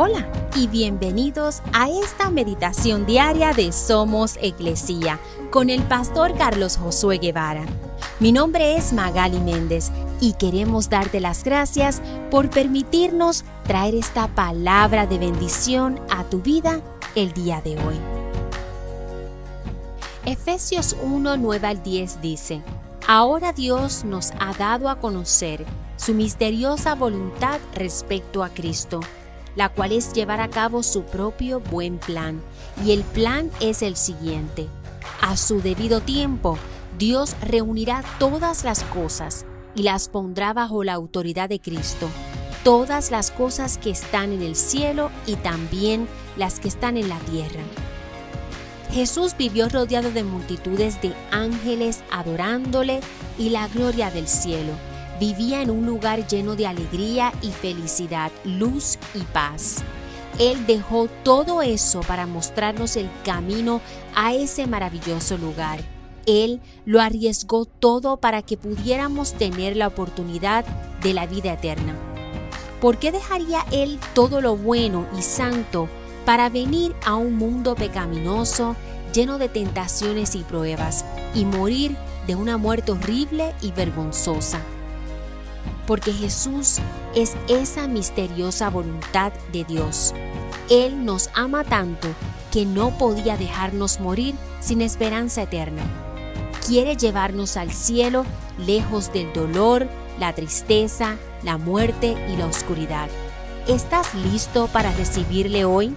Hola y bienvenidos a esta meditación diaria de Somos Iglesia con el pastor Carlos Josué Guevara. Mi nombre es Magali Méndez y queremos darte las gracias por permitirnos traer esta palabra de bendición a tu vida el día de hoy. Efesios 1, 9 al 10 dice, Ahora Dios nos ha dado a conocer su misteriosa voluntad respecto a Cristo la cual es llevar a cabo su propio buen plan. Y el plan es el siguiente. A su debido tiempo, Dios reunirá todas las cosas y las pondrá bajo la autoridad de Cristo, todas las cosas que están en el cielo y también las que están en la tierra. Jesús vivió rodeado de multitudes de ángeles adorándole y la gloria del cielo vivía en un lugar lleno de alegría y felicidad, luz y paz. Él dejó todo eso para mostrarnos el camino a ese maravilloso lugar. Él lo arriesgó todo para que pudiéramos tener la oportunidad de la vida eterna. ¿Por qué dejaría Él todo lo bueno y santo para venir a un mundo pecaminoso, lleno de tentaciones y pruebas, y morir de una muerte horrible y vergonzosa? Porque Jesús es esa misteriosa voluntad de Dios. Él nos ama tanto que no podía dejarnos morir sin esperanza eterna. Quiere llevarnos al cielo lejos del dolor, la tristeza, la muerte y la oscuridad. ¿Estás listo para recibirle hoy?